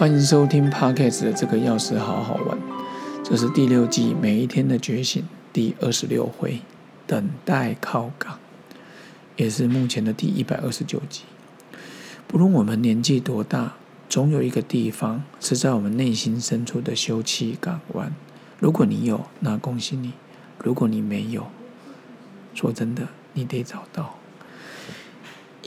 欢迎收听 Podcast 的这个钥匙好好玩，这是第六季每一天的觉醒第二十六回，等待靠港，也是目前的第一百二十九集。不论我们年纪多大，总有一个地方是在我们内心深处的休憩港湾。如果你有，那恭喜你；如果你没有，说真的，你得找到。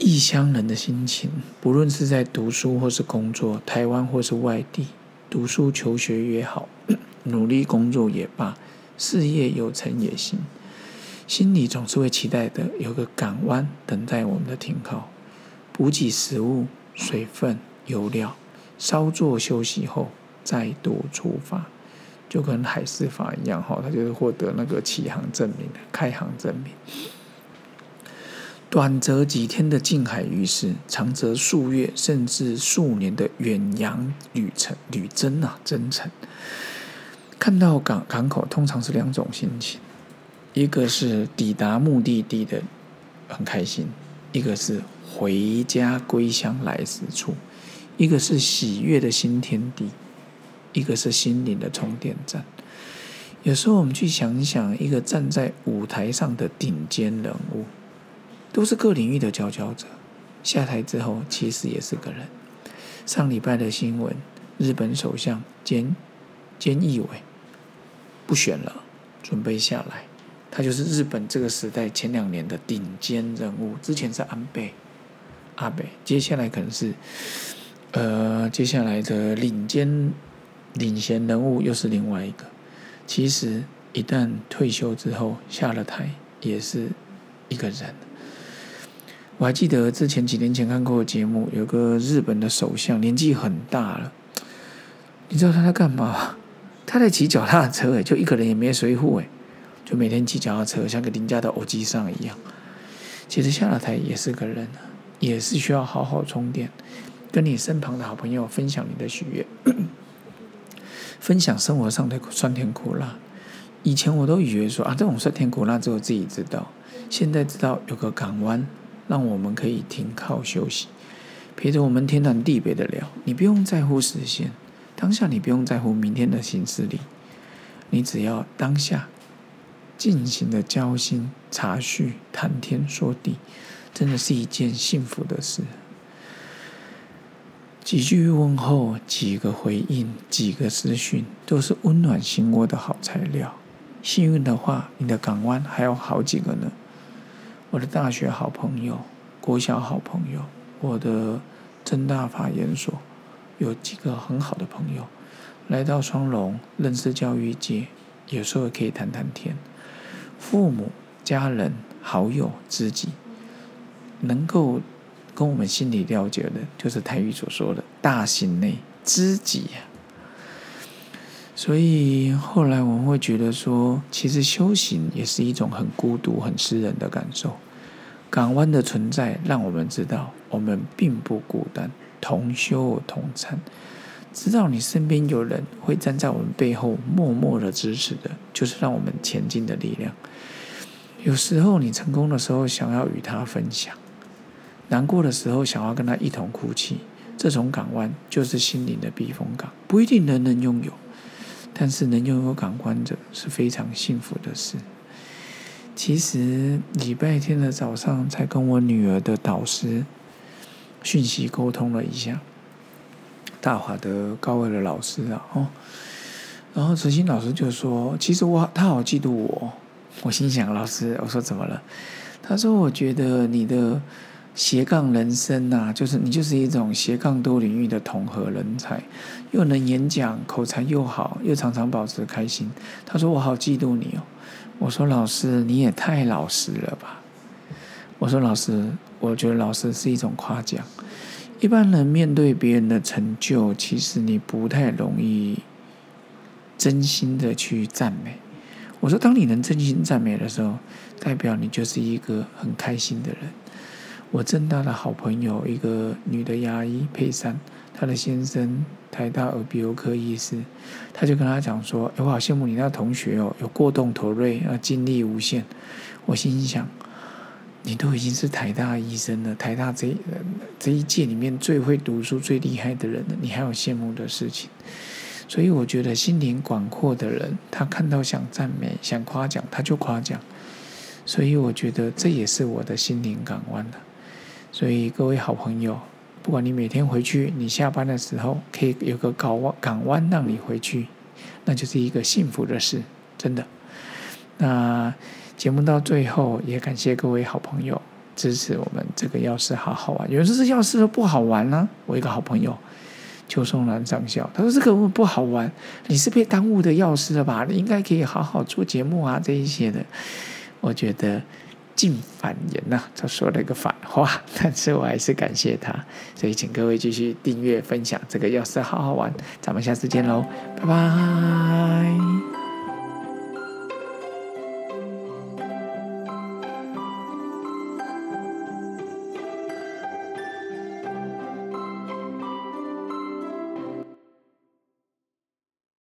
异乡人的心情，不论是在读书或是工作，台湾或是外地，读书求学也好，努力工作也罢，事业有成也行，心里总是会期待的有个港湾等待我们的停靠，补给食物、水分、油料，稍作休息后再度出发，就跟海事法一样哈，他就是获得那个启航证明开航证明。短则几天的近海渔事，长则数月甚至数年的远洋旅程旅征啊，征程。看到港港口，通常是两种心情：一个是抵达目的地的很开心，一个是回家归乡来时处；一个是喜悦的新天地，一个是心灵的充电站。有时候我们去想想，一个站在舞台上的顶尖人物。都是各领域的佼佼者，下台之后其实也是个人。上礼拜的新闻，日本首相兼兼义委不选了，准备下来。他就是日本这个时代前两年的顶尖人物，之前是安倍阿北，接下来可能是呃接下来的领尖领衔人物又是另外一个。其实一旦退休之后下了台，也是一个人。我还记得之前几年前看过节目，有个日本的首相，年纪很大了。你知道他在干嘛？他在骑脚踏车，哎，就一个人也没随护，哎，就每天骑脚踏车，像个邻家的偶机上一样。其实下了台也是个人，也是需要好好充电，跟你身旁的好朋友分享你的喜悦，分享生活上的酸甜苦辣。以前我都以为说啊，这种酸甜苦辣只有自己知道，现在知道有个港湾。让我们可以停靠休息，陪着我们天南地北的聊。你不用在乎实现，当下你不用在乎明天的行事历，你只要当下尽情的交心、茶叙、谈天说地，真的是一件幸福的事。几句问候，几个回应，几个私讯，都是温暖心窝的好材料。幸运的话，你的港湾还有好几个呢。我的大学好朋友，国小好朋友，我的正大法研所有几个很好的朋友，来到双龙认识教育界，有时候可以谈谈天。父母、家人、好友、知己，能够跟我们心里了解的，就是台语所说的大心内知己呀。所以后来我们会觉得说，其实修行也是一种很孤独、很私人的感受。港湾的存在让我们知道，我们并不孤单，同修同参。知道你身边有人会站在我们背后默默的支持的，就是让我们前进的力量。有时候你成功的时候，想要与他分享；难过的时候，想要跟他一同哭泣。这种港湾就是心灵的避风港，不一定人人拥有。但是能拥有感官者是非常幸福的事。其实礼拜天的早上才跟我女儿的导师讯息沟通了一下，大华的高二的老师啊，哦，然后慈心老师就说：“其实我他好嫉妒我。”我心想：“老师，我说怎么了？”他说：“我觉得你的。”斜杠人生呐，就是你就是一种斜杠多领域的统合人才，又能演讲，口才又好，又常常保持开心。他说：“我好嫉妒你哦。”我说：“老师，你也太老实了吧？”我说：“老师，我觉得老师是一种夸奖。一般人面对别人的成就，其实你不太容易真心的去赞美。我说：当你能真心赞美的时候，代表你就是一个很开心的人。”我正大的好朋友，一个女的牙医佩珊，她的先生台大耳鼻喉科医师，他就跟他讲说：“哎，我好羡慕你那同学哦，有过动头锐啊，精力无限。”我心想：“你都已经是台大医生了，台大这这一届里面最会读书、最厉害的人了，你还有羡慕的事情。所以我觉得心灵广阔的人，他看到想赞美、想夸奖，他就夸奖。所以我觉得这也是我的心灵港湾的。所以各位好朋友，不管你每天回去，你下班的时候可以有个港湾港湾让你回去，那就是一个幸福的事，真的。那。节目到最后，也感谢各位好朋友支持我们这个药师好好玩。有人说这药师都不好玩呢，我一个好朋友邱松兰上校，他说这个不好玩，你是被耽误的药师了吧？你应该可以好好做节目啊，这一些的。我觉得进反言呐，他说了一个反话，但是我还是感谢他，所以请各位继续订阅分享这个药师好好玩，咱们下次见喽，拜拜。